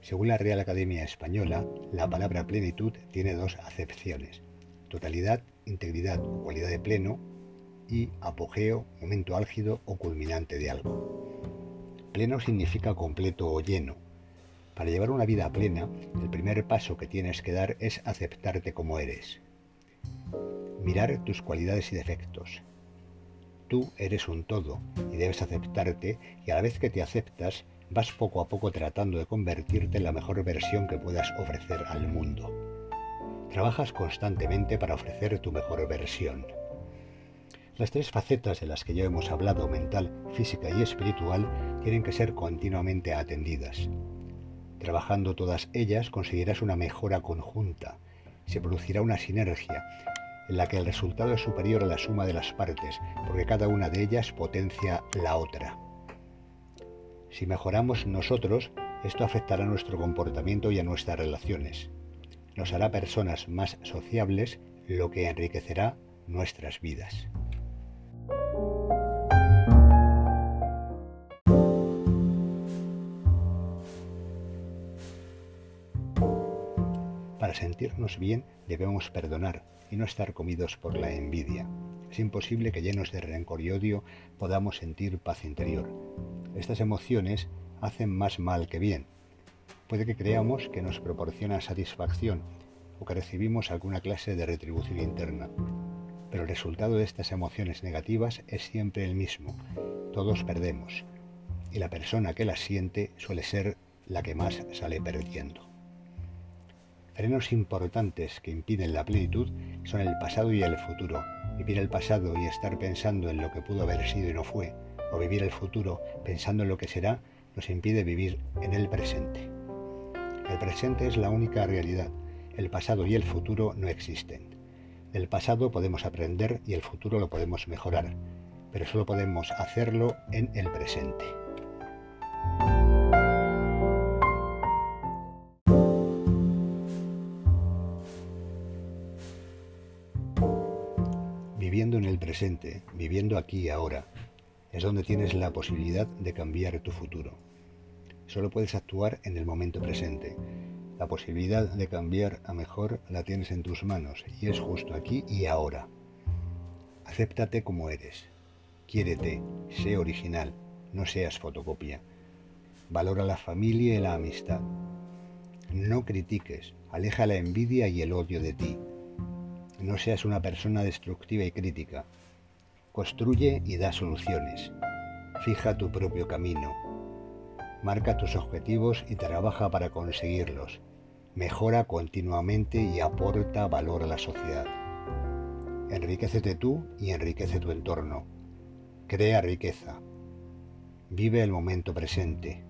Según la Real Academia Española, la palabra plenitud tiene dos acepciones, totalidad, integridad o cualidad de pleno, y apogeo, momento álgido o culminante de algo. Pleno significa completo o lleno. Para llevar una vida plena, el primer paso que tienes que dar es aceptarte como eres. Mirar tus cualidades y defectos. Tú eres un todo y debes aceptarte y a la vez que te aceptas, vas poco a poco tratando de convertirte en la mejor versión que puedas ofrecer al mundo. Trabajas constantemente para ofrecer tu mejor versión. Las tres facetas de las que ya hemos hablado, mental, física y espiritual, tienen que ser continuamente atendidas. Trabajando todas ellas conseguirás una mejora conjunta, se producirá una sinergia en la que el resultado es superior a la suma de las partes, porque cada una de ellas potencia la otra. Si mejoramos nosotros, esto afectará a nuestro comportamiento y a nuestras relaciones. Nos hará personas más sociables, lo que enriquecerá nuestras vidas. Para sentirnos bien debemos perdonar y no estar comidos por la envidia. Es imposible que llenos de rencor y odio podamos sentir paz interior. Estas emociones hacen más mal que bien. Puede que creamos que nos proporciona satisfacción o que recibimos alguna clase de retribución interna, pero el resultado de estas emociones negativas es siempre el mismo. Todos perdemos y la persona que las siente suele ser la que más sale perdiendo. Frenos importantes que impiden la plenitud son el pasado y el futuro. Vivir el pasado y estar pensando en lo que pudo haber sido y no fue, o vivir el futuro pensando en lo que será, nos impide vivir en el presente. El presente es la única realidad. El pasado y el futuro no existen. Del pasado podemos aprender y el futuro lo podemos mejorar, pero solo podemos hacerlo en el presente. Viviendo en el presente, viviendo aquí y ahora, es donde tienes la posibilidad de cambiar tu futuro. Solo puedes actuar en el momento presente, la posibilidad de cambiar a mejor la tienes en tus manos y es justo aquí y ahora. Acéptate como eres. Quiérete, sé original, no seas fotocopia. Valora la familia y la amistad. No critiques, aleja la envidia y el odio de ti. No seas una persona destructiva y crítica. Construye y da soluciones. Fija tu propio camino. Marca tus objetivos y trabaja para conseguirlos mejora continuamente y aporta valor a la sociedad. Enriquecete tú y enriquece tu entorno. Crea riqueza. Vive el momento presente.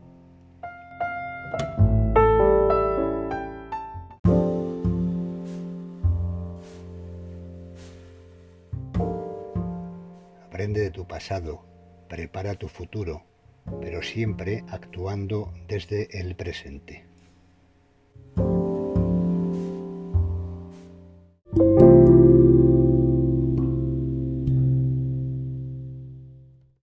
Aprende de tu pasado, prepara tu futuro, pero siempre actuando desde el presente.